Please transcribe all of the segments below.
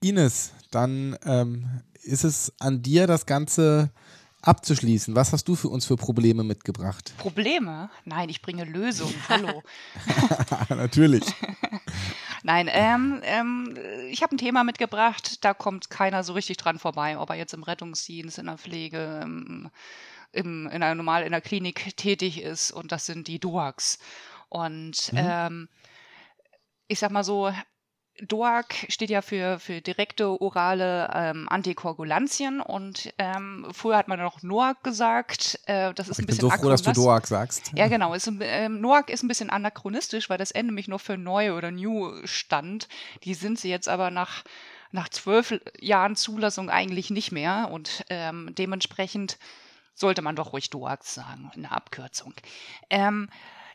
Ines, dann ähm, ist es an dir, das Ganze abzuschließen. Was hast du für uns für Probleme mitgebracht? Probleme? Nein, ich bringe Lösungen. Hallo. Natürlich. Nein, ähm, ähm, ich habe ein Thema mitgebracht, da kommt keiner so richtig dran vorbei, ob er jetzt im Rettungsdienst, in der Pflege, im, im, in einer normal in der Klinik tätig ist und das sind die DOACs. Und mhm. ähm, ich sag mal so, DOAC steht ja für, für direkte orale ähm, Antikoagulantien und ähm, früher hat man noch NOAC gesagt. Äh, das ist ich ein bisschen bin so froh, dass du DOAC sagst. Ja, genau. Ist, ähm, NOAC ist ein bisschen anachronistisch, weil das N nämlich nur für neu oder new stand. Die sind sie jetzt aber nach nach zwölf Jahren Zulassung eigentlich nicht mehr und ähm, dementsprechend sollte man doch ruhig DOAC sagen, in der Abkürzung. Ähm,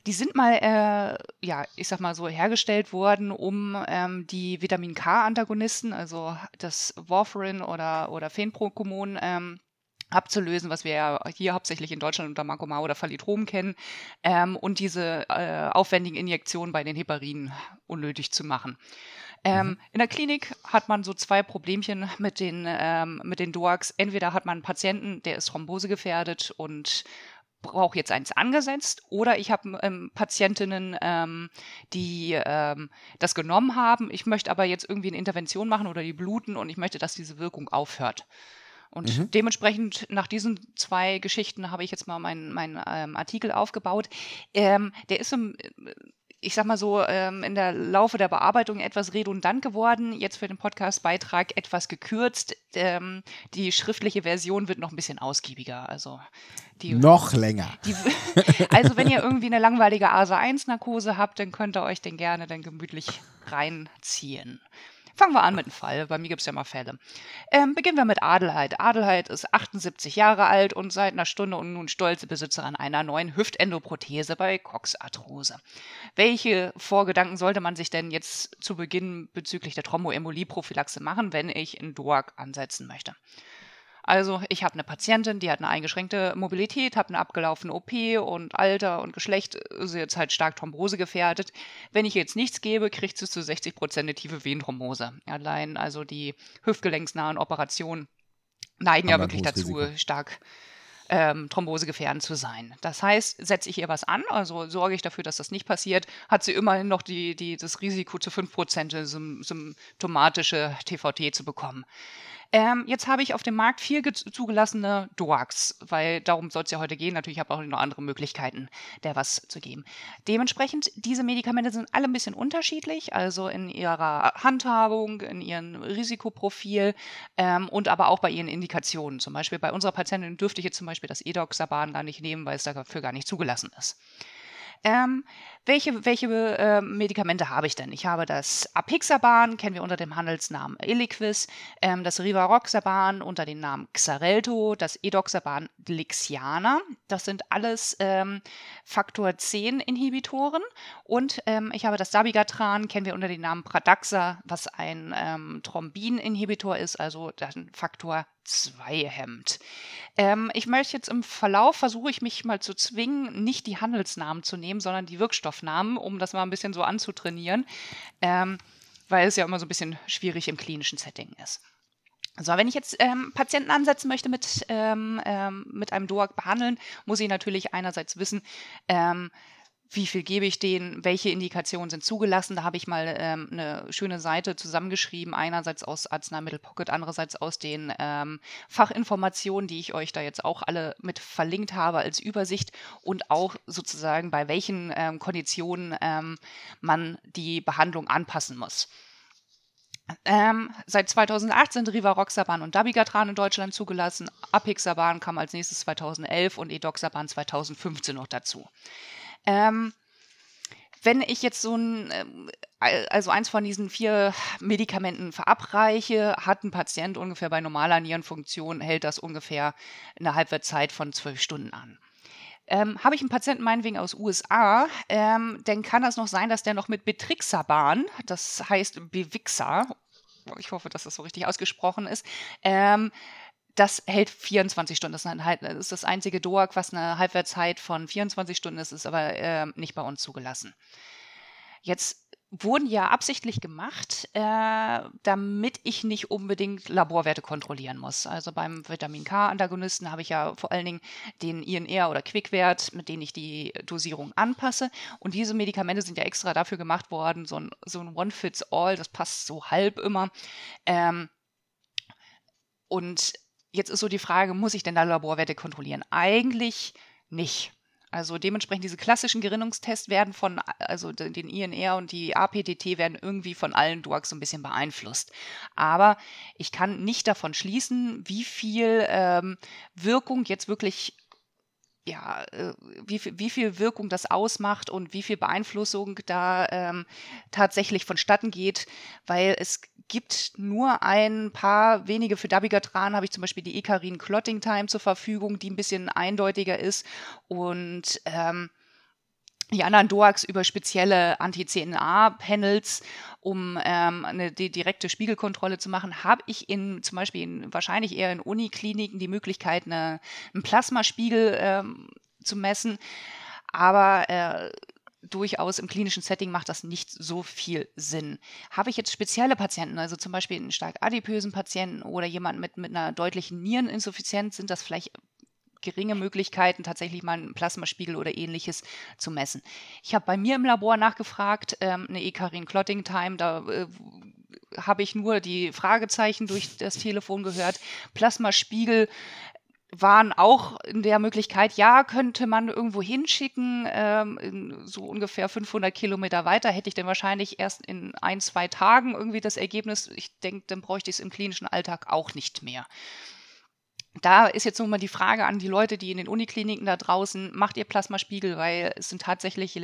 die sind mal, äh, ja, ich sag mal so, hergestellt worden, um ähm, die Vitamin K-Antagonisten, also das Warfarin oder, oder Phenprocumon, ähm, abzulösen, was wir ja hier hauptsächlich in Deutschland unter Mancomar oder Phalitrom kennen, ähm, und diese äh, aufwendigen Injektionen bei den Heparinen unnötig zu machen. Ähm, mhm. In der Klinik hat man so zwei Problemchen mit den, ähm, mit den DOACs. Entweder hat man einen Patienten, der ist thrombosegefährdet und brauche jetzt eins angesetzt oder ich habe ähm, Patientinnen, ähm, die ähm, das genommen haben. Ich möchte aber jetzt irgendwie eine Intervention machen oder die bluten und ich möchte, dass diese Wirkung aufhört. Und mhm. dementsprechend nach diesen zwei Geschichten habe ich jetzt mal meinen mein, ähm, Artikel aufgebaut. Ähm, der ist im ich sag mal so, ähm, in der Laufe der Bearbeitung etwas redundant geworden. Jetzt für den Podcast-Beitrag etwas gekürzt. Ähm, die schriftliche Version wird noch ein bisschen ausgiebiger. Also die, noch länger. Die, also wenn ihr irgendwie eine langweilige ASA-1-Narkose habt, dann könnt ihr euch den gerne dann gemütlich reinziehen. Fangen wir an mit dem Fall. Bei mir gibt es ja mal Fälle. Ähm, beginnen wir mit Adelheid. Adelheid ist 78 Jahre alt und seit einer Stunde und nun stolze Besitzerin einer neuen Hüftendoprothese bei Coxarthrose. Welche Vorgedanken sollte man sich denn jetzt zu Beginn bezüglich der Thromboembolie-Prophylaxe machen, wenn ich in DOAC ansetzen möchte? Also ich habe eine Patientin, die hat eine eingeschränkte Mobilität, hat eine abgelaufene OP und Alter und Geschlecht ist jetzt halt stark Thrombose gefährdet. Wenn ich jetzt nichts gebe, kriegt sie zu 60 Prozent eine tiefe Venenthrombose. Allein also die hüftgelenksnahen Operationen neigen ja wirklich dazu, stark ähm, thrombosegefährdend zu sein. Das heißt, setze ich ihr was an, also sorge ich dafür, dass das nicht passiert, hat sie immerhin noch die, die, das Risiko zu 5% symptomatische TVT zu bekommen. Ähm, jetzt habe ich auf dem Markt vier zugelassene DOACs, weil darum soll es ja heute gehen. Natürlich habe ich auch noch andere Möglichkeiten, der was zu geben. Dementsprechend, diese Medikamente sind alle ein bisschen unterschiedlich, also in ihrer Handhabung, in ihrem Risikoprofil ähm, und aber auch bei ihren Indikationen. Zum Beispiel bei unserer Patientin dürfte ich jetzt zum Beispiel das Edoxaban gar nicht nehmen, weil es dafür gar nicht zugelassen ist. Ähm, welche welche äh, Medikamente habe ich denn? Ich habe das Apixaban, kennen wir unter dem Handelsnamen Eliquis, ähm, das Rivaroxaban unter dem Namen Xarelto, das Edoxaban Lixiana. Das sind alles ähm, Faktor 10 Inhibitoren. Und ähm, ich habe das Dabigatran, kennen wir unter dem Namen Pradaxa, was ein ähm, Thrombin-Inhibitor ist, also ein Faktor 2 hemmt. Ähm, ich möchte jetzt im Verlauf versuche ich mich mal zu zwingen, nicht die Handelsnamen zu nehmen, sondern die Wirkstoffnamen, um das mal ein bisschen so anzutrainieren, ähm, weil es ja immer so ein bisschen schwierig im klinischen Setting ist. So, wenn ich jetzt ähm, Patienten ansetzen möchte mit, ähm, ähm, mit einem DOAC behandeln, muss ich natürlich einerseits wissen, ähm, wie viel gebe ich denen, welche Indikationen sind zugelassen. Da habe ich mal ähm, eine schöne Seite zusammengeschrieben, einerseits aus Arzneimittel Pocket, andererseits aus den ähm, Fachinformationen, die ich euch da jetzt auch alle mit verlinkt habe als Übersicht und auch sozusagen bei welchen ähm, Konditionen ähm, man die Behandlung anpassen muss. Ähm, seit 2008 sind Rivaroxaban und Dabigatran in Deutschland zugelassen. Apixaban kam als nächstes 2011 und Edoxaban 2015 noch dazu. Ähm, wenn ich jetzt so ein, äh, also eins von diesen vier Medikamenten verabreiche, hat ein Patient ungefähr bei normaler Nierenfunktion, hält das ungefähr eine Halbwertszeit von zwölf Stunden an. Ähm, Habe ich einen Patienten meinetwegen aus USA, ähm, dann kann das noch sein, dass der noch mit Betrixaban, das heißt Bevixa, ich hoffe, dass das so richtig ausgesprochen ist, ähm, das hält 24 Stunden. Das ist, halt, das, ist das einzige DOAC, was eine Halbwertszeit von 24 Stunden ist, ist aber äh, nicht bei uns zugelassen. Jetzt wurden ja absichtlich gemacht, äh, damit ich nicht unbedingt Laborwerte kontrollieren muss. Also beim Vitamin K-Antagonisten habe ich ja vor allen Dingen den INR oder Quickwert, mit denen ich die Dosierung anpasse. Und diese Medikamente sind ja extra dafür gemacht worden, so ein, so ein One-Fits-All, das passt so halb immer. Ähm, und jetzt ist so die Frage, muss ich denn da Laborwerte kontrollieren? Eigentlich nicht. Also dementsprechend diese klassischen Gerinnungstests werden von, also den INR und die APTT werden irgendwie von allen Drugs so ein bisschen beeinflusst. Aber ich kann nicht davon schließen, wie viel ähm, Wirkung jetzt wirklich ja, äh, wie, viel, wie viel Wirkung das ausmacht und wie viel Beeinflussung da ähm, tatsächlich vonstatten geht, weil es gibt nur ein paar wenige. Für Dabigatran, habe ich zum Beispiel die Ekarin Clotting Time zur Verfügung, die ein bisschen eindeutiger ist. Und ähm, die anderen DOAX über spezielle Anti-CNA-Panels, um ähm, eine die direkte Spiegelkontrolle zu machen, habe ich in zum Beispiel in, wahrscheinlich eher in Unikliniken die Möglichkeit, eine, einen Plasmaspiegel ähm, zu messen. Aber äh, durchaus im klinischen Setting macht das nicht so viel Sinn. Habe ich jetzt spezielle Patienten, also zum Beispiel einen stark adipösen Patienten oder jemanden mit, mit einer deutlichen Niereninsuffizienz, sind das vielleicht geringe Möglichkeiten, tatsächlich mal einen Plasmaspiegel oder ähnliches zu messen. Ich habe bei mir im Labor nachgefragt, ähm, eine Ekarin Clotting Time, da äh, habe ich nur die Fragezeichen durch das Telefon gehört. Plasmaspiegel waren auch in der Möglichkeit, ja, könnte man irgendwo hinschicken, ähm, so ungefähr 500 Kilometer weiter, hätte ich dann wahrscheinlich erst in ein, zwei Tagen irgendwie das Ergebnis. Ich denke, dann bräuchte ich es im klinischen Alltag auch nicht mehr da ist jetzt nochmal die Frage an die Leute, die in den Unikliniken da draußen, macht ihr Plasmaspiegel, weil es sind tatsächlich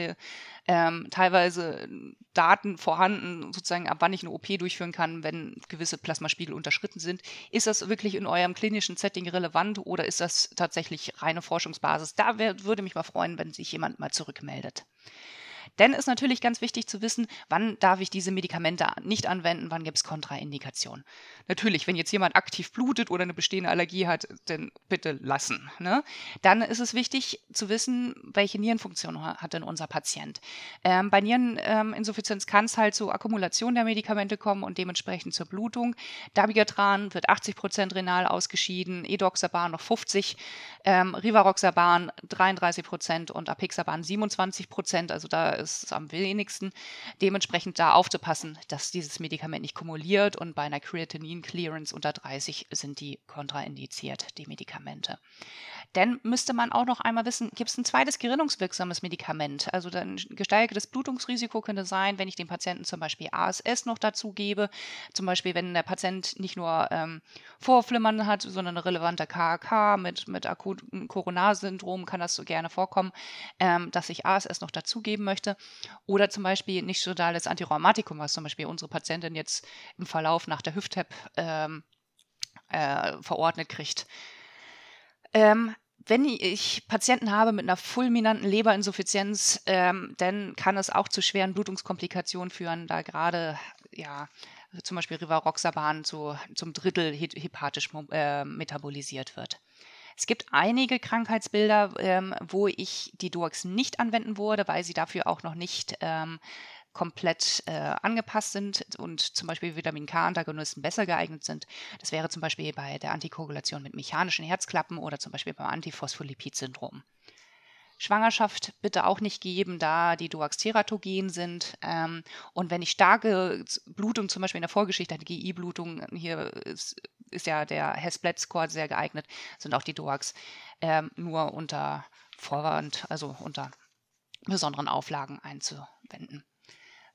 ähm, teilweise Daten vorhanden, sozusagen ab wann ich eine OP durchführen kann, wenn gewisse Plasmaspiegel unterschritten sind. Ist das wirklich in eurem klinischen Setting relevant oder ist das tatsächlich reine Forschungsbasis? Da wär, würde mich mal freuen, wenn sich jemand mal zurückmeldet. Denn ist natürlich ganz wichtig zu wissen, wann darf ich diese Medikamente nicht anwenden, wann gibt es Kontraindikationen. Natürlich, wenn jetzt jemand aktiv blutet oder eine bestehende Allergie hat, dann bitte lassen. Ne? Dann ist es wichtig zu wissen, welche Nierenfunktion hat denn unser Patient. Ähm, bei Niereninsuffizienz kann es halt zur Akkumulation der Medikamente kommen und dementsprechend zur Blutung. Dabigatran wird 80 Prozent renal ausgeschieden, Edoxaban noch 50%, ähm, Rivaroxaban 33 Prozent und Apixaban 27 Prozent. Also da ist es am wenigsten. Dementsprechend da aufzupassen, dass dieses Medikament nicht kumuliert und bei einer Creatinine-Clearance unter 30 sind die kontraindiziert, die Medikamente. Denn müsste man auch noch einmal wissen, gibt es ein zweites gerinnungswirksames Medikament? Also ein gesteigertes Blutungsrisiko könnte sein, wenn ich dem Patienten zum Beispiel ASS noch dazu gebe. Zum Beispiel, wenn der Patient nicht nur ähm, Vorflimmern hat, sondern eine relevante KAK mit, mit akutem Coronarsyndrom, kann das so gerne vorkommen, ähm, dass ich ASS noch dazugeben möchte. Oder zum Beispiel nicht sodales Antirheumatikum, was zum Beispiel unsere Patientin jetzt im Verlauf nach der Hüft-TAP ähm, äh, verordnet kriegt. Ähm, wenn ich Patienten habe mit einer fulminanten Leberinsuffizienz, ähm, dann kann es auch zu schweren Blutungskomplikationen führen, da gerade ja zum Beispiel Rivaroxaban zu, zum Drittel hepatisch äh, metabolisiert wird. Es gibt einige Krankheitsbilder, ähm, wo ich die DUAX nicht anwenden würde, weil sie dafür auch noch nicht ähm, komplett äh, angepasst sind und zum Beispiel Vitamin K-Antagonisten besser geeignet sind. Das wäre zum Beispiel bei der Antikoagulation mit mechanischen Herzklappen oder zum Beispiel beim Antiphospholipid-Syndrom. Schwangerschaft bitte auch nicht geben, da die Duaxteratogen sind. Ähm, und wenn ich starke Blutung, zum Beispiel in der Vorgeschichte eine GI-Blutung, hier ist, ja der Hess-Score sehr geeignet, sind auch die Duax ähm, nur unter Vorwand, also unter besonderen Auflagen einzuwenden.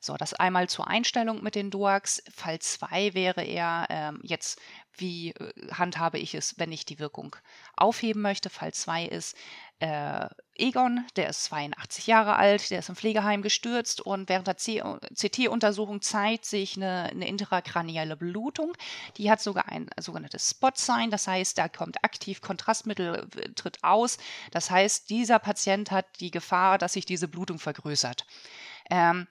So, das einmal zur Einstellung mit den DOAX. Fall 2 wäre eher ähm, jetzt, wie äh, handhabe ich es, wenn ich die Wirkung aufheben möchte. Fall 2 ist äh, Egon, der ist 82 Jahre alt, der ist im Pflegeheim gestürzt und während der CT-Untersuchung zeigt sich eine, eine intrakranielle Blutung. Die hat sogar ein sogenanntes Spot-Sign, das heißt, da kommt aktiv Kontrastmittel, äh, tritt aus. Das heißt, dieser Patient hat die Gefahr, dass sich diese Blutung vergrößert. Ähm,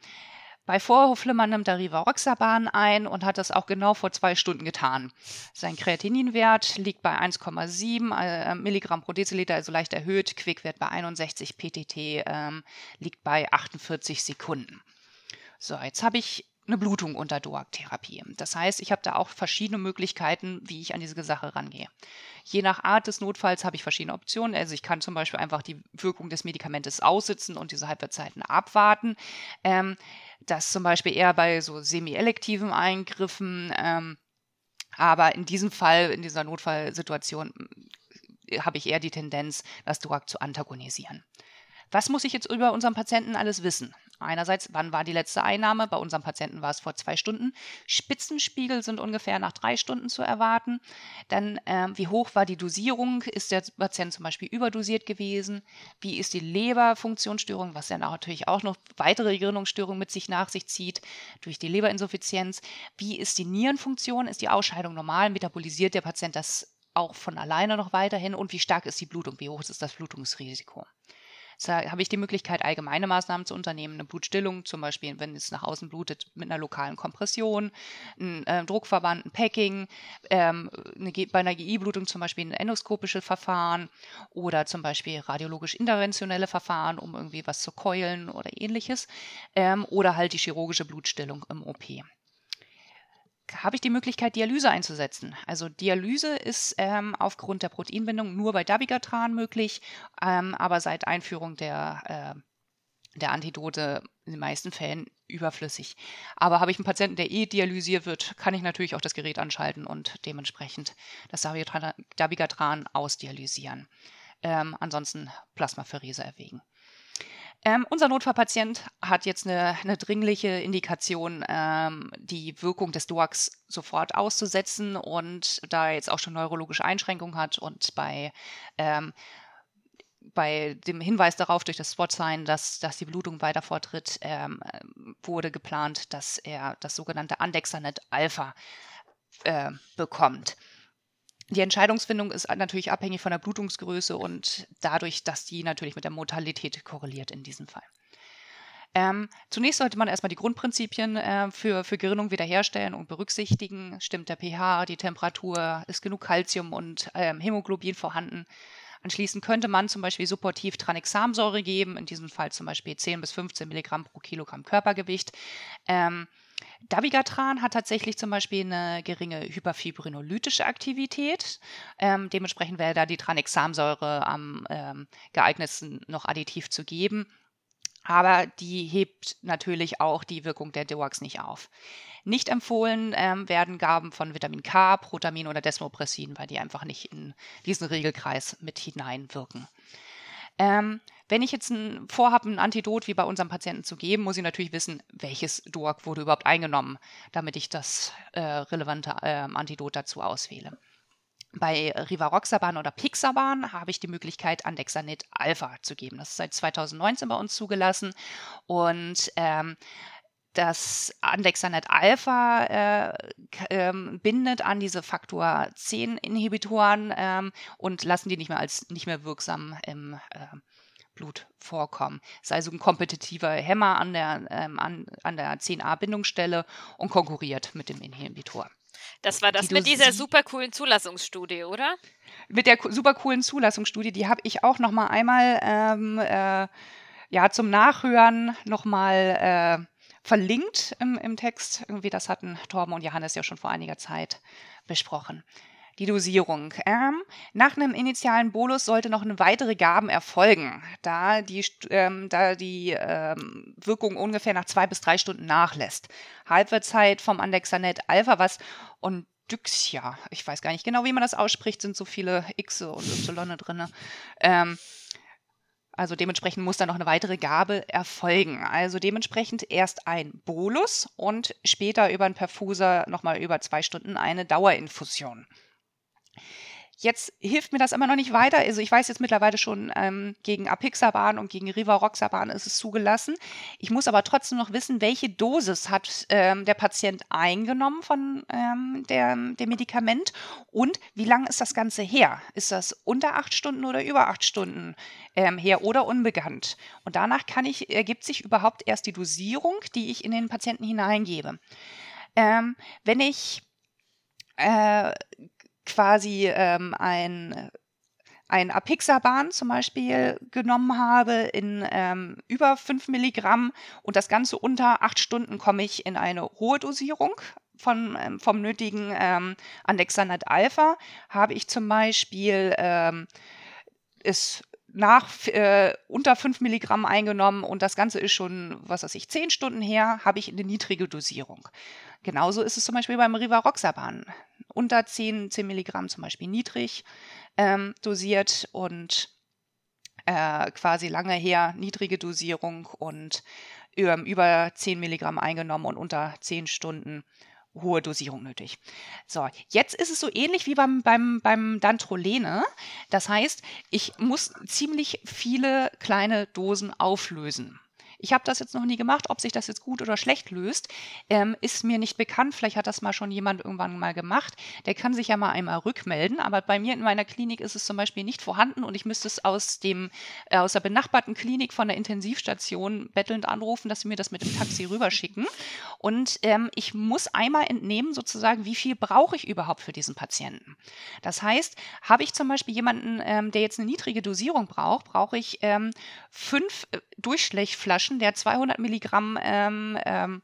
bei Vorhofflimmern nimmt er Rivaroxaban ein und hat das auch genau vor zwei Stunden getan. Sein Kreatininwert liegt bei 1,7 äh, Milligramm pro Deziliter, also leicht erhöht. Quickwert bei 61, PTT ähm, liegt bei 48 Sekunden. So, jetzt habe ich eine Blutung unter DOAC-Therapie. Das heißt, ich habe da auch verschiedene Möglichkeiten, wie ich an diese Sache rangehe. Je nach Art des Notfalls habe ich verschiedene Optionen. Also ich kann zum Beispiel einfach die Wirkung des Medikamentes aussitzen und diese Halbwertzeiten abwarten. Ähm, das zum Beispiel eher bei so semi-elektiven Eingriffen. Ähm, aber in diesem Fall, in dieser Notfallsituation, äh, habe ich eher die Tendenz, das DOAC zu antagonisieren. Was muss ich jetzt über unseren Patienten alles wissen? Einerseits, wann war die letzte Einnahme? Bei unserem Patienten war es vor zwei Stunden. Spitzenspiegel sind ungefähr nach drei Stunden zu erwarten. Dann, ähm, wie hoch war die Dosierung? Ist der Patient zum Beispiel überdosiert gewesen? Wie ist die Leberfunktionsstörung, was ja natürlich auch noch weitere Gerinnungsstörungen mit sich nach sich zieht durch die Leberinsuffizienz? Wie ist die Nierenfunktion? Ist die Ausscheidung normal? Metabolisiert der Patient das auch von alleine noch weiterhin? Und wie stark ist die Blutung? Wie hoch ist das Blutungsrisiko? Habe ich die Möglichkeit, allgemeine Maßnahmen zu unternehmen, eine Blutstillung, zum Beispiel, wenn es nach außen blutet, mit einer lokalen Kompression, ein äh, Druckverband, ein Packing, ähm, eine, bei einer GI-Blutung zum Beispiel ein endoskopisches Verfahren oder zum Beispiel radiologisch interventionelle Verfahren, um irgendwie was zu keulen oder ähnliches, ähm, oder halt die chirurgische Blutstillung im OP habe ich die Möglichkeit, Dialyse einzusetzen. Also Dialyse ist ähm, aufgrund der Proteinbindung nur bei Dabigatran möglich, ähm, aber seit Einführung der, äh, der Antidote in den meisten Fällen überflüssig. Aber habe ich einen Patienten, der eh dialysiert wird, kann ich natürlich auch das Gerät anschalten und dementsprechend das Dabigatran ausdialysieren. Ähm, ansonsten Plasmapherese erwägen. Ähm, unser Notfallpatient hat jetzt eine, eine dringliche Indikation, ähm, die Wirkung des DOACs sofort auszusetzen und da er jetzt auch schon neurologische Einschränkungen hat und bei ähm, bei dem Hinweis darauf durch das Spot-Sign, dass, dass die Blutung weiter forttritt, ähm, wurde geplant, dass er das sogenannte Andexanet Alpha äh, bekommt. Die Entscheidungsfindung ist natürlich abhängig von der Blutungsgröße und dadurch, dass die natürlich mit der Mortalität korreliert in diesem Fall. Ähm, zunächst sollte man erstmal die Grundprinzipien äh, für, für Gerinnung wiederherstellen und berücksichtigen. Stimmt der pH, die Temperatur, ist genug Kalzium und ähm, Hämoglobin vorhanden? Anschließend könnte man zum Beispiel supportiv Tranexamsäure geben, in diesem Fall zum Beispiel 10 bis 15 Milligramm pro Kilogramm Körpergewicht. Ähm, Dabigatran hat tatsächlich zum Beispiel eine geringe hyperfibrinolytische Aktivität. Ähm, dementsprechend wäre da die Tranexamsäure am ähm, geeignetsten noch additiv zu geben. Aber die hebt natürlich auch die Wirkung der DOAX nicht auf. Nicht empfohlen ähm, werden Gaben von Vitamin K, Protamin oder Desmopressin, weil die einfach nicht in diesen Regelkreis mit hineinwirken. Ähm, wenn ich jetzt ein, vorhabe, ein Antidot wie bei unserem Patienten zu geben, muss ich natürlich wissen, welches DOAC wurde überhaupt eingenommen, damit ich das äh, relevante äh, Antidot dazu auswähle. Bei Rivaroxaban oder Pixaban habe ich die Möglichkeit, Andexanet Alpha zu geben. Das ist seit 2019 bei uns zugelassen und ähm, das Andexanet Alpha äh, ähm, bindet an diese Faktor 10 Inhibitoren ähm, und lassen die nicht mehr als nicht mehr wirksam im äh, Blut vorkommen. Es ist also ein kompetitiver Hämmer an der, ähm, an, an der 10a-Bindungsstelle und konkurriert mit dem Inhibitor. Das war das die mit dieser super coolen Zulassungsstudie, oder? Mit der super coolen Zulassungsstudie, die habe ich auch noch mal einmal ähm, äh, ja, zum Nachhören noch mal äh, verlinkt im, im Text. Irgendwie, das hatten Torben und Johannes ja schon vor einiger Zeit besprochen. Die Dosierung. Ähm, nach einem initialen Bolus sollte noch eine weitere Gaben erfolgen, da die, ähm, da die ähm, Wirkung ungefähr nach zwei bis drei Stunden nachlässt. Halbwertszeit vom Andexanet Alpha, was und Dyxia, ich weiß gar nicht genau, wie man das ausspricht, sind so viele X und Y drin. Ähm, also dementsprechend muss da noch eine weitere Gabe erfolgen. Also dementsprechend erst ein Bolus und später über einen Perfuser nochmal über zwei Stunden eine Dauerinfusion. Jetzt hilft mir das immer noch nicht weiter. Also ich weiß jetzt mittlerweile schon, ähm, gegen Apixaban und gegen Rivaroxaban ist es zugelassen. Ich muss aber trotzdem noch wissen, welche Dosis hat ähm, der Patient eingenommen von ähm, der, dem Medikament und wie lange ist das Ganze her? Ist das unter acht Stunden oder über acht Stunden ähm, her oder unbekannt? Und danach kann ich, ergibt sich überhaupt erst die Dosierung, die ich in den Patienten hineingebe. Ähm, wenn ich äh, quasi ähm, ein ein Apixaban zum Beispiel genommen habe in ähm, über 5 Milligramm und das Ganze unter acht Stunden komme ich in eine hohe Dosierung von, ähm, vom nötigen ähm, Andexanat Alpha, habe ich zum Beispiel ähm, ist nach äh, unter 5 Milligramm eingenommen und das Ganze ist schon, was weiß ich, 10 Stunden her, habe ich eine niedrige Dosierung. Genauso ist es zum Beispiel beim Rivaroxaban. Unter 10, 10 Milligramm zum Beispiel niedrig ähm, dosiert und äh, quasi lange her niedrige Dosierung und ähm, über 10 Milligramm eingenommen und unter 10 Stunden hohe Dosierung nötig. So, jetzt ist es so ähnlich wie beim, beim, beim Dantrolene. Das heißt, ich muss ziemlich viele kleine Dosen auflösen. Ich habe das jetzt noch nie gemacht. Ob sich das jetzt gut oder schlecht löst, ähm, ist mir nicht bekannt. Vielleicht hat das mal schon jemand irgendwann mal gemacht. Der kann sich ja mal einmal rückmelden. Aber bei mir in meiner Klinik ist es zum Beispiel nicht vorhanden und ich müsste es aus, dem, äh, aus der benachbarten Klinik von der Intensivstation bettelnd anrufen, dass sie mir das mit dem Taxi rüberschicken. Und ähm, ich muss einmal entnehmen, sozusagen, wie viel brauche ich überhaupt für diesen Patienten. Das heißt, habe ich zum Beispiel jemanden, ähm, der jetzt eine niedrige Dosierung braucht, brauche ich ähm, fünf äh, Durchschlägflaschen der 200 Milligramm ähm, ähm,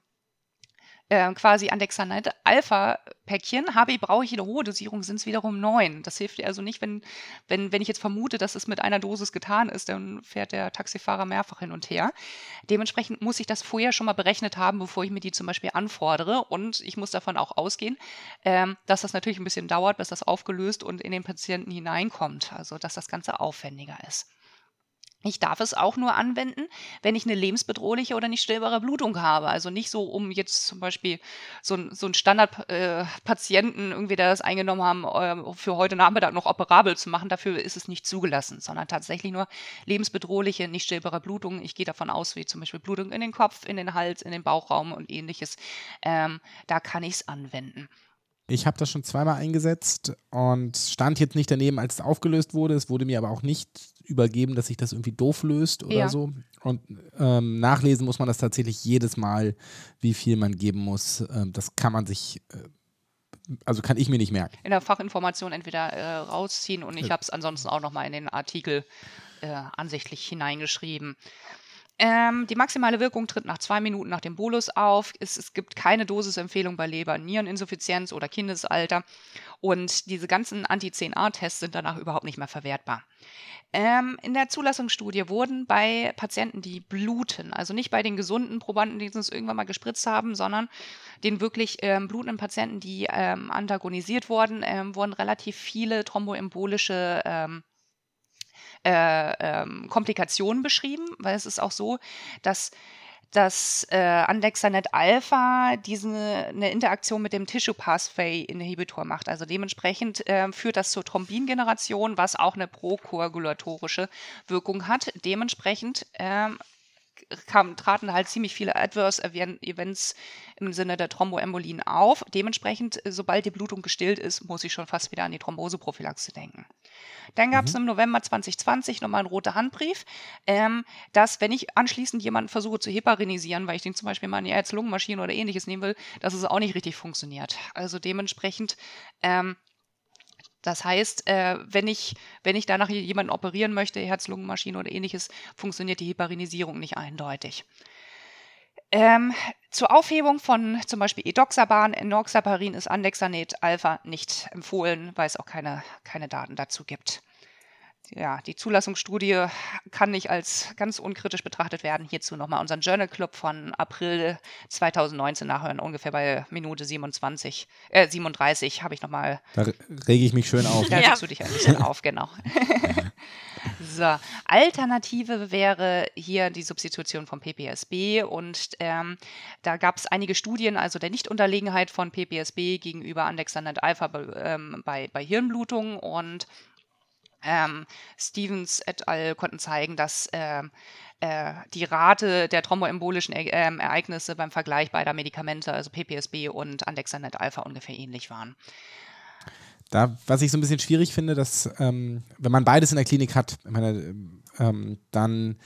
äh, quasi Andexanat Alpha-Päckchen habe, brauche ich eine hohe Dosierung, sind es wiederum neun. Das hilft dir also nicht, wenn, wenn, wenn ich jetzt vermute, dass es mit einer Dosis getan ist, dann fährt der Taxifahrer mehrfach hin und her. Dementsprechend muss ich das vorher schon mal berechnet haben, bevor ich mir die zum Beispiel anfordere. Und ich muss davon auch ausgehen, ähm, dass das natürlich ein bisschen dauert, bis das aufgelöst und in den Patienten hineinkommt. Also dass das Ganze aufwendiger ist. Ich darf es auch nur anwenden, wenn ich eine lebensbedrohliche oder nicht stillbare Blutung habe. Also nicht so, um jetzt zum Beispiel so, ein, so einen Standardpatienten, äh, irgendwie, der das eingenommen haben, äh, für heute Nachmittag noch operabel zu machen. Dafür ist es nicht zugelassen, sondern tatsächlich nur lebensbedrohliche, nicht stillbare Blutungen. Ich gehe davon aus, wie zum Beispiel Blutung in den Kopf, in den Hals, in den Bauchraum und ähnliches. Ähm, da kann ich es anwenden. Ich habe das schon zweimal eingesetzt und stand jetzt nicht daneben, als es aufgelöst wurde. Es wurde mir aber auch nicht übergeben, dass sich das irgendwie doof löst oder ja. so. Und ähm, nachlesen muss man das tatsächlich jedes Mal, wie viel man geben muss. Ähm, das kann man sich, äh, also kann ich mir nicht merken. In der Fachinformation entweder äh, rausziehen und ich habe es ansonsten auch nochmal in den Artikel äh, ansichtlich hineingeschrieben. Ähm, die maximale Wirkung tritt nach zwei Minuten nach dem Bolus auf. Es, es gibt keine Dosisempfehlung bei Leber-Niereninsuffizienz oder Kindesalter. Und diese ganzen Anti-10A-Tests sind danach überhaupt nicht mehr verwertbar. Ähm, in der Zulassungsstudie wurden bei Patienten, die bluten, also nicht bei den gesunden Probanden, die uns irgendwann mal gespritzt haben, sondern den wirklich ähm, blutenden Patienten, die ähm, antagonisiert wurden, ähm, wurden relativ viele thromboembolische ähm, äh, ähm, Komplikationen beschrieben, weil es ist auch so, dass dass äh, Andexanet Alpha diese eine Interaktion mit dem Tissue Pathway Inhibitor macht. Also dementsprechend äh, führt das zur Thrombingeneration, was auch eine prokoagulatorische Wirkung hat. Dementsprechend ähm, kam, traten halt ziemlich viele Adverse Events im Sinne der Thromboembolien auf. Dementsprechend, äh, sobald die Blutung gestillt ist, muss ich schon fast wieder an die Thromboseprophylaxe denken. Dann gab es mhm. im November 2020 nochmal einen roten Handbrief, ähm, dass wenn ich anschließend jemanden versuche zu heparinisieren, weil ich den zum Beispiel mal in die Herz-Lungen-Maschine oder ähnliches nehmen will, dass es auch nicht richtig funktioniert. Also dementsprechend ähm, das heißt, äh, wenn, ich, wenn ich danach jemanden operieren möchte, Herz-Lungen-Maschine oder ähnliches, funktioniert die Heparinisierung nicht eindeutig. Ähm, zur Aufhebung von zum Beispiel Edoxaban, Enoxaparin ist Andexanet Alpha nicht empfohlen, weil es auch keine, keine Daten dazu gibt ja, die Zulassungsstudie kann nicht als ganz unkritisch betrachtet werden. Hierzu nochmal unseren Journal Club von April 2019 nachhören, ungefähr bei Minute 27, äh, 37 habe ich nochmal. Da rege ich mich schön auf. Da regst du dich ein bisschen auf, genau. so, Alternative wäre hier die Substitution von PPSB und ähm, da gab es einige Studien, also der Nichtunterlegenheit von PPSB gegenüber Andexanet Alpha ähm, bei, bei Hirnblutungen und ähm, Stevens et al. konnten zeigen, dass äh, äh, die Rate der thromboembolischen e äh, Ereignisse beim Vergleich beider Medikamente, also PPSB und Andexanet Alpha, ungefähr ähnlich waren. Da, was ich so ein bisschen schwierig finde, dass ähm, wenn man beides in der Klinik hat, meine, ähm, dann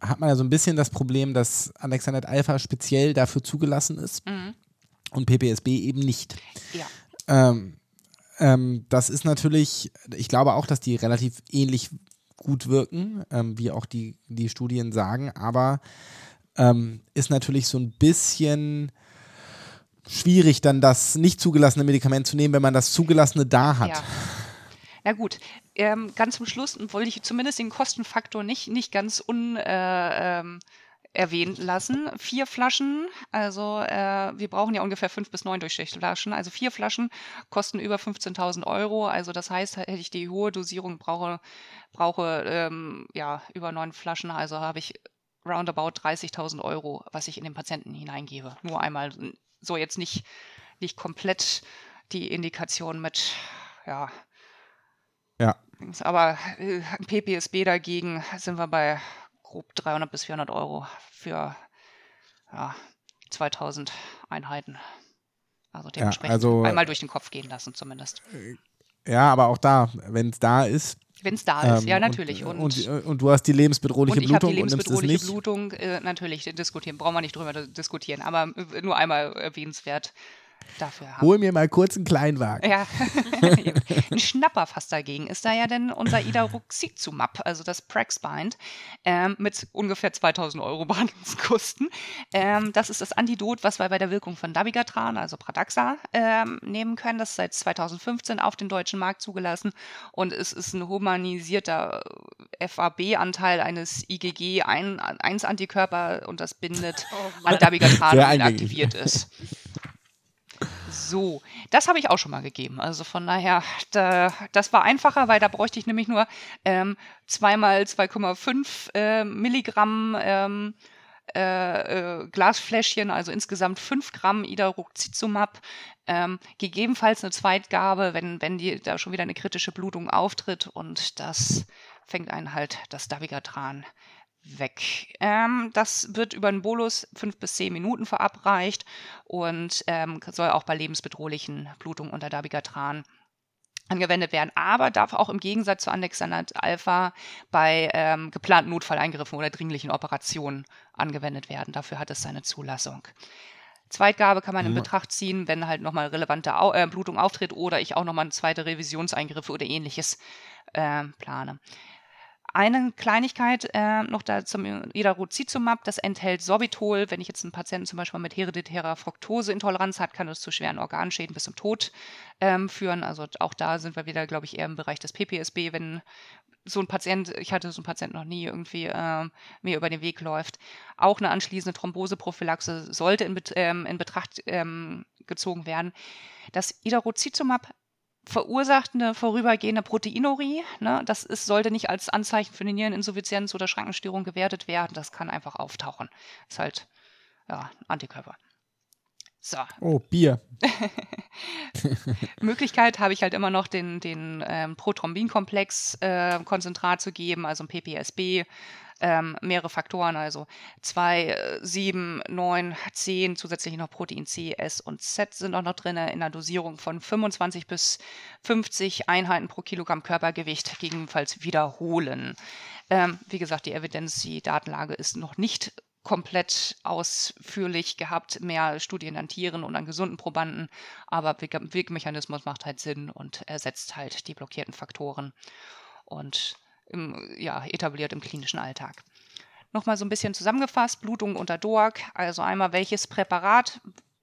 hat man ja so ein bisschen das Problem, dass Andexanet Alpha speziell dafür zugelassen ist mhm. und PPSB eben nicht. Ja. Ähm, ähm, das ist natürlich, ich glaube auch, dass die relativ ähnlich gut wirken, ähm, wie auch die, die Studien sagen, aber ähm, ist natürlich so ein bisschen schwierig, dann das nicht zugelassene Medikament zu nehmen, wenn man das zugelassene da hat. Ja. Na gut, ähm, ganz zum Schluss wollte ich zumindest den Kostenfaktor nicht, nicht ganz un, äh, ähm, erwähnt lassen. Vier Flaschen, also äh, wir brauchen ja ungefähr fünf bis neun Durchschnittflaschen. Also vier Flaschen kosten über 15.000 Euro. Also das heißt, hätte ich die hohe Dosierung brauche, brauche ähm, ja über neun Flaschen, also habe ich roundabout 30.000 Euro, was ich in den Patienten hineingebe. Nur einmal, so jetzt nicht, nicht komplett die Indikation mit, ja. Ja. Aber äh, PPSB dagegen sind wir bei grob 300 bis 400 Euro für ja, 2000 Einheiten. Also dementsprechend ja, also, einmal durch den Kopf gehen lassen zumindest. Äh, ja, aber auch da, wenn es da ist. Wenn es da ist, ähm, ja, natürlich. Und, und, und, und, du hast die lebensbedrohliche und ich Blutung die lebensbedrohliche und nimmst es nicht. Blutung, äh, natürlich, diskutieren, brauchen wir nicht drüber diskutieren, aber äh, nur einmal erwähnenswert dafür haben. Hol mir mal kurz einen Kleinwagen. Ja, ein Schnapper fast dagegen ist da ja denn unser Idaruxizumab, also das Praxbind, ähm, mit ungefähr 2000 Euro Behandlungskosten. Ähm, das ist das Antidot, was wir bei der Wirkung von Dabigatran, also Pradaxa, ähm, nehmen können. Das ist seit 2015 auf den deutschen Markt zugelassen und es ist ein humanisierter äh, FAB-Anteil eines IgG-1-Antikörper und das bindet oh an Dabigatran, wenn aktiviert ist. So, das habe ich auch schon mal gegeben. Also von daher, da, das war einfacher, weil da bräuchte ich nämlich nur ähm, zweimal 2,5 äh, Milligramm ähm, äh, äh, Glasfläschchen, also insgesamt 5 Gramm Idaruxizumab. Ähm, gegebenenfalls eine Zweitgabe, wenn, wenn die, da schon wieder eine kritische Blutung auftritt und das fängt einen halt das Davigatran weg. Ähm, das wird über einen Bolus fünf bis zehn Minuten verabreicht und ähm, soll auch bei lebensbedrohlichen Blutungen unter Dabigatran angewendet werden, aber darf auch im Gegensatz zu Andexanat Alpha bei ähm, geplanten Notfalleingriffen oder dringlichen Operationen angewendet werden. Dafür hat es seine Zulassung. Zweitgabe kann man in Betracht ziehen, wenn halt nochmal relevante Au äh, Blutung auftritt oder ich auch nochmal eine zweite Revisionseingriffe oder ähnliches äh, plane. Eine Kleinigkeit äh, noch da zum Idarucizumab, das enthält Sorbitol. Wenn ich jetzt einen Patienten zum Beispiel mit hereditärer Fructoseintoleranz hat, kann das zu schweren Organschäden bis zum Tod ähm, führen. Also auch da sind wir wieder, glaube ich, eher im Bereich des PPSB, wenn so ein Patient, ich hatte so einen Patienten noch nie irgendwie äh, mir über den Weg läuft. Auch eine anschließende Thromboseprophylaxe sollte in, ähm, in Betracht ähm, gezogen werden. Das Idarucizumab verursacht eine vorübergehende Proteinurie. Ne? Das ist, sollte nicht als Anzeichen für eine Niereninsuffizienz oder Schrankenstörung gewertet werden. Das kann einfach auftauchen. Ist halt ja, Antikörper. So. Oh, Bier. Möglichkeit habe ich halt immer noch den, den ähm, Prothrombinkomplex-Konzentrat äh, zu geben, also ein PPSB, ähm, mehrere Faktoren, also 2, 7, 9, 10, zusätzlich noch Protein C, S und Z sind auch noch drin in einer Dosierung von 25 bis 50 Einheiten pro Kilogramm Körpergewicht, gegebenenfalls wiederholen. Ähm, wie gesagt, die Evidenz, die Datenlage ist noch nicht komplett ausführlich gehabt, mehr Studien an Tieren und an gesunden Probanden, aber Wirkmechanismus macht halt Sinn und ersetzt halt die blockierten Faktoren. Und im, ja, etabliert im klinischen Alltag. Nochmal so ein bisschen zusammengefasst, Blutung unter DOAC, also einmal welches Präparat,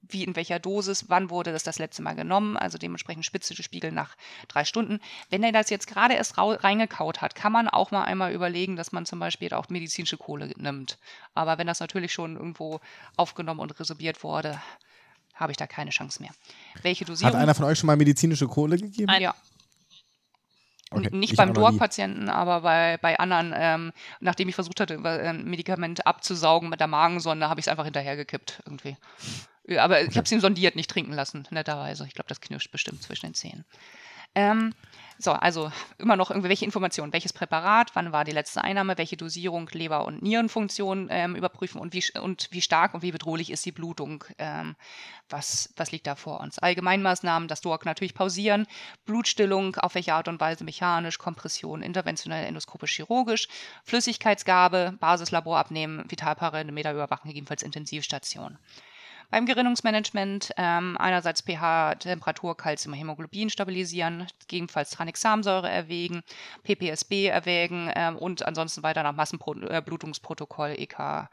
wie in welcher Dosis, wann wurde das das letzte Mal genommen, also dementsprechend spitze Spiegel nach drei Stunden. Wenn er das jetzt gerade erst reingekaut hat, kann man auch mal einmal überlegen, dass man zum Beispiel auch medizinische Kohle nimmt. Aber wenn das natürlich schon irgendwo aufgenommen und resorbiert wurde, habe ich da keine Chance mehr. Welche Dosierung? Hat einer von euch schon mal medizinische Kohle gegeben? Ja. Okay. Nicht ich beim DOAC-Patienten, aber bei, bei anderen, ähm, nachdem ich versucht hatte, ein Medikament abzusaugen mit der Magensonde, habe ich es einfach hinterhergekippt irgendwie. Aber okay. ich habe es ihm sondiert, nicht trinken lassen, netterweise. Ich glaube, das knirscht bestimmt zwischen den Zähnen. Ähm, so, also immer noch irgendwelche Informationen. Welches Präparat, wann war die letzte Einnahme, welche Dosierung, Leber- und Nierenfunktion ähm, überprüfen und wie, und wie stark und wie bedrohlich ist die Blutung, ähm, was, was liegt da vor uns. Allgemeinmaßnahmen, das DOAC natürlich pausieren, Blutstillung, auf welche Art und Weise mechanisch, Kompression, interventionell, endoskopisch, chirurgisch, Flüssigkeitsgabe, Basislabor abnehmen, Vitalparameter überwachen, gegebenenfalls Intensivstation. Beim Gerinnungsmanagement ähm, einerseits pH, Temperatur, Kalzium, Hämoglobin stabilisieren, gegebenenfalls Tranexamsäure erwägen, PPSB erwägen ähm, und ansonsten weiter nach Massenblutungsprotokoll, äh, EK,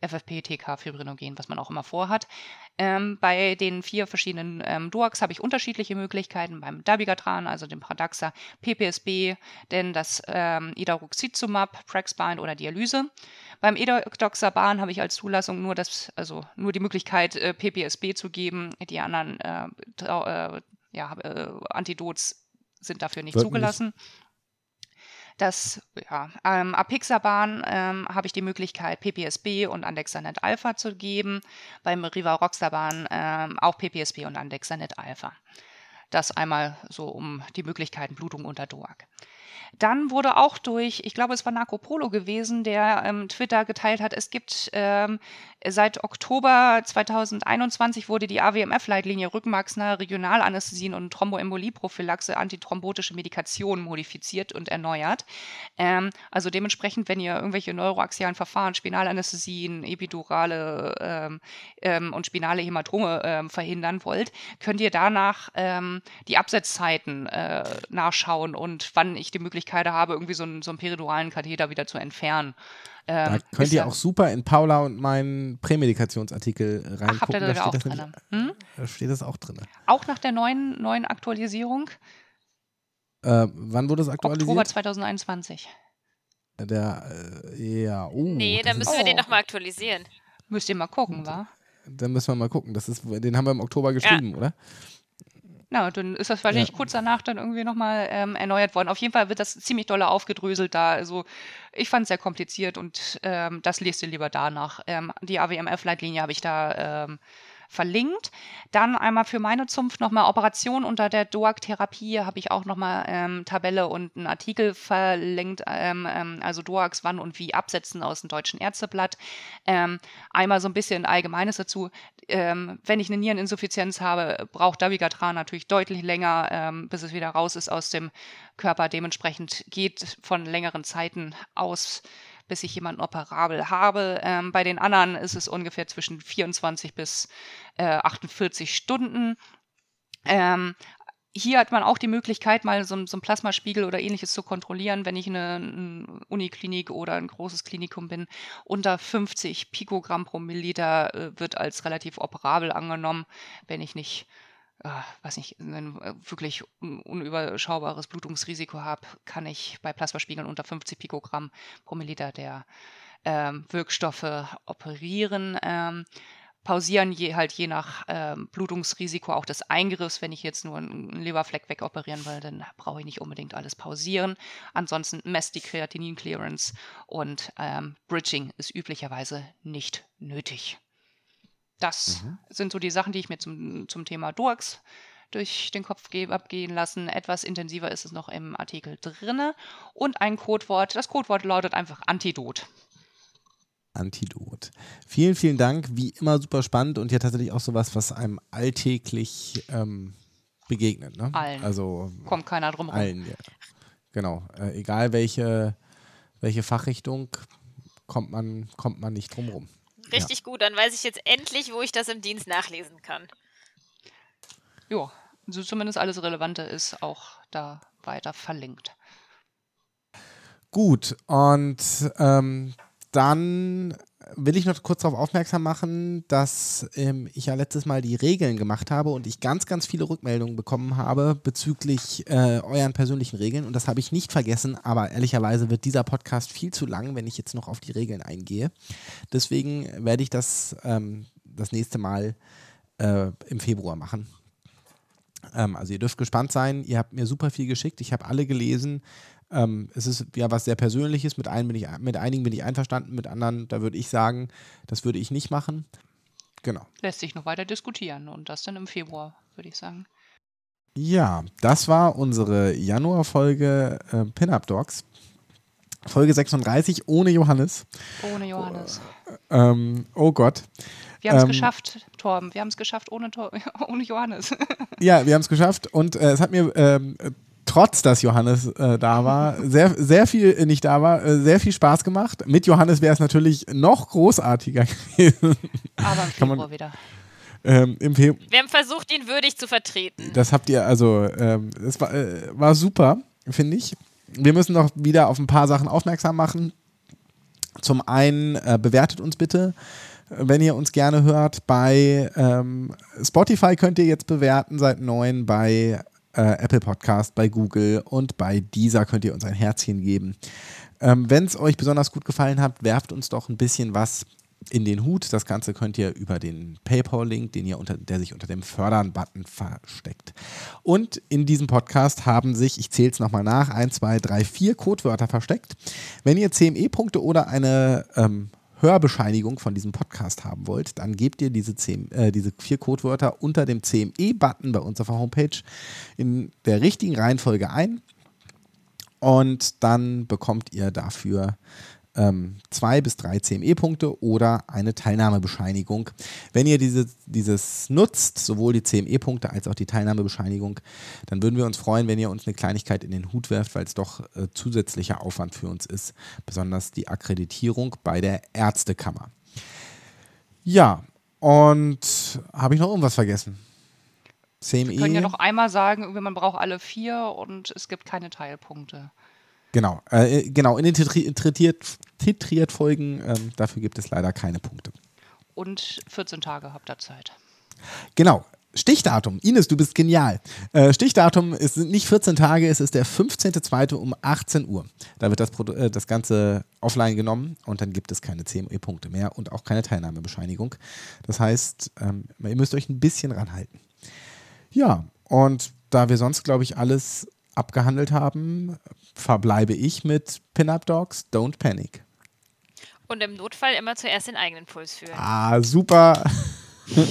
FFP, TK, Fibrinogen, was man auch immer vorhat. Ähm, bei den vier verschiedenen ähm, DOACs habe ich unterschiedliche Möglichkeiten. Beim Dabigatran, also dem Pradaxa, PPSB, denn das ähm, Idaruxizumab, Praxbind oder Dialyse. Beim Edoxaban habe ich als Zulassung nur das, also nur die Möglichkeit, äh, PPSB zu geben. Die anderen äh, äh, ja, äh, Antidots sind dafür nicht Sollten zugelassen. Nicht das ja, ähm, Apixaban ähm, habe ich die Möglichkeit, PPSB und Andexanet Alpha zu geben. Beim Rivaroxaban ähm, auch PPSB und Andexanet Alpha. Das einmal so um die Möglichkeiten Blutung unter DOAC. Dann wurde auch durch, ich glaube, es war Marco Polo gewesen, der ähm, Twitter geteilt hat, es gibt ähm, seit Oktober 2021 wurde die AWMF-Leitlinie rückenmarksnahe Regionalanästhesien und Thromboembolieprophylaxe antithrombotische Medikation modifiziert und erneuert. Ähm, also dementsprechend, wenn ihr irgendwelche neuroaxialen Verfahren, Spinalanästhesien, Epidurale ähm, ähm, und spinale Hämatome ähm, verhindern wollt, könnt ihr danach die Absetzzeiten äh, nachschauen und wann ich die Möglichkeit habe, irgendwie so einen, so einen periduralen Katheter wieder zu entfernen. Ähm, da könnt ihr auch super in Paula und meinen Prämedikationsartikel reingucken. Ach, habt ihr da, da, steht, das nämlich, hm? da steht das auch drin. Auch nach der neuen, neuen Aktualisierung? Äh, wann wurde es aktualisiert? Oktober 2021. Der, äh, ja, oh. Nee, dann müssen wir den nochmal aktualisieren. Müsst ihr mal gucken, wa? Dann müssen wir mal gucken. Das ist, den haben wir im Oktober geschrieben, ja. oder? Na, dann ist das wahrscheinlich ja. kurz danach dann irgendwie nochmal ähm, erneuert worden. Auf jeden Fall wird das ziemlich doll aufgedröselt da. Also ich fand es sehr kompliziert und ähm, das lest ihr lieber danach. Ähm, die AWMF-Leitlinie habe ich da ähm, verlinkt. Dann einmal für meine Zunft nochmal Operation unter der DOAC-Therapie habe ich auch nochmal ähm, Tabelle und einen Artikel verlinkt, ähm, ähm, also DOACs wann und wie absetzen aus dem Deutschen Ärzteblatt. Ähm, einmal so ein bisschen Allgemeines dazu. Ähm, wenn ich eine Niereninsuffizienz habe, braucht Dabigatran natürlich deutlich länger, ähm, bis es wieder raus ist aus dem Körper. Dementsprechend geht von längeren Zeiten aus bis ich jemanden operabel habe. Ähm, bei den anderen ist es ungefähr zwischen 24 bis äh, 48 Stunden. Ähm, hier hat man auch die Möglichkeit, mal so, so einen Plasmaspiegel oder ähnliches zu kontrollieren, wenn ich eine, eine Uniklinik oder ein großes Klinikum bin. Unter 50 Pikogramm pro Milliliter äh, wird als relativ operabel angenommen, wenn ich nicht äh, weiß nicht, ein äh, wirklich unüberschaubares Blutungsrisiko habe, kann ich bei Plasmaspiegeln unter 50 Pikogramm pro Milliliter der ähm, Wirkstoffe operieren. Ähm, pausieren je, halt je nach ähm, Blutungsrisiko auch des Eingriffs. Wenn ich jetzt nur einen Leberfleck wegoperieren will, dann brauche ich nicht unbedingt alles pausieren. Ansonsten messt die Kreatinin-Clearance und ähm, Bridging ist üblicherweise nicht nötig. Das mhm. sind so die Sachen, die ich mir zum, zum Thema Durks durch den Kopf abgehen lassen. Etwas intensiver ist es noch im Artikel drinne. Und ein Codewort. Das Codewort lautet einfach Antidot. Antidot. Vielen, vielen Dank. Wie immer super spannend und ja tatsächlich auch sowas, was einem alltäglich ähm, begegnet. Ne? Allen. Also kommt keiner drum rum. Allen, ja. Genau. Äh, egal welche, welche Fachrichtung, kommt man, kommt man nicht drum rum. Richtig ja. gut, dann weiß ich jetzt endlich, wo ich das im Dienst nachlesen kann. Ja, so zumindest alles Relevante ist auch da weiter verlinkt. Gut, und ähm, dann will ich noch kurz darauf aufmerksam machen, dass ähm, ich ja letztes Mal die Regeln gemacht habe und ich ganz, ganz viele Rückmeldungen bekommen habe bezüglich äh, euren persönlichen Regeln. Und das habe ich nicht vergessen, aber ehrlicherweise wird dieser Podcast viel zu lang, wenn ich jetzt noch auf die Regeln eingehe. Deswegen werde ich das ähm, das nächste Mal äh, im Februar machen. Ähm, also ihr dürft gespannt sein. Ihr habt mir super viel geschickt. Ich habe alle gelesen. Ähm, es ist ja was sehr Persönliches. Mit, bin ich, mit einigen bin ich einverstanden, mit anderen, da würde ich sagen, das würde ich nicht machen. Genau. Lässt sich noch weiter diskutieren und das dann im Februar, würde ich sagen. Ja, das war unsere Januar-Folge äh, Pin-Up Dogs. Folge 36 ohne Johannes. Ohne Johannes. Äh, ähm, oh Gott. Wir haben es ähm, geschafft, Torben. Wir haben es geschafft ohne, Tor ohne Johannes. ja, wir haben es geschafft und äh, es hat mir ähm, trotz dass Johannes äh, da war, sehr, sehr viel äh, nicht da war, äh, sehr viel Spaß gemacht. Mit Johannes wäre es natürlich noch großartiger gewesen. Aber im Februar wieder. Ähm, im Wir haben versucht, ihn würdig zu vertreten. Das habt ihr, also, ähm, das war, äh, war super, finde ich. Wir müssen noch wieder auf ein paar Sachen aufmerksam machen. Zum einen äh, bewertet uns bitte, wenn ihr uns gerne hört. Bei ähm, Spotify könnt ihr jetzt bewerten seit neun, bei äh, Apple Podcast, bei Google und bei Deezer könnt ihr uns ein Herzchen geben. Ähm, wenn es euch besonders gut gefallen hat, werft uns doch ein bisschen was in den Hut. Das Ganze könnt ihr über den PayPal-Link, den ihr unter, der sich unter dem Fördern-Button versteckt. Und in diesem Podcast haben sich, ich zähle es nochmal nach, 1, 2, 3, 4 Codewörter versteckt. Wenn ihr CME-Punkte oder eine ähm, Hörbescheinigung von diesem Podcast haben wollt, dann gebt ihr diese, 10, äh, diese vier Codewörter unter dem CME-Button bei uns auf der Homepage in der richtigen Reihenfolge ein. Und dann bekommt ihr dafür ähm, zwei bis drei CME-Punkte oder eine Teilnahmebescheinigung. Wenn ihr diese, dieses nutzt, sowohl die CME-Punkte als auch die Teilnahmebescheinigung, dann würden wir uns freuen, wenn ihr uns eine Kleinigkeit in den Hut werft, weil es doch äh, zusätzlicher Aufwand für uns ist, besonders die Akkreditierung bei der Ärztekammer. Ja, und habe ich noch irgendwas vergessen? CME. Wir können ja noch einmal sagen, man braucht alle vier und es gibt keine Teilpunkte. Genau, äh, genau. In den titriert, Folgen, ähm, dafür gibt es leider keine Punkte. Und 14 Tage habt ihr Zeit. Genau. Stichdatum. Ines, du bist genial. Äh, Stichdatum ist nicht 14 Tage, es ist der 15.02. um 18 Uhr. Da wird das, äh, das Ganze offline genommen und dann gibt es keine CME-Punkte mehr und auch keine Teilnahmebescheinigung. Das heißt, ähm, ihr müsst euch ein bisschen ranhalten. Ja, und da wir sonst, glaube ich, alles abgehandelt haben, verbleibe ich mit Pin-Up Dogs, Don't Panic. Und im Notfall immer zuerst den eigenen Puls fühlen. Ah, super.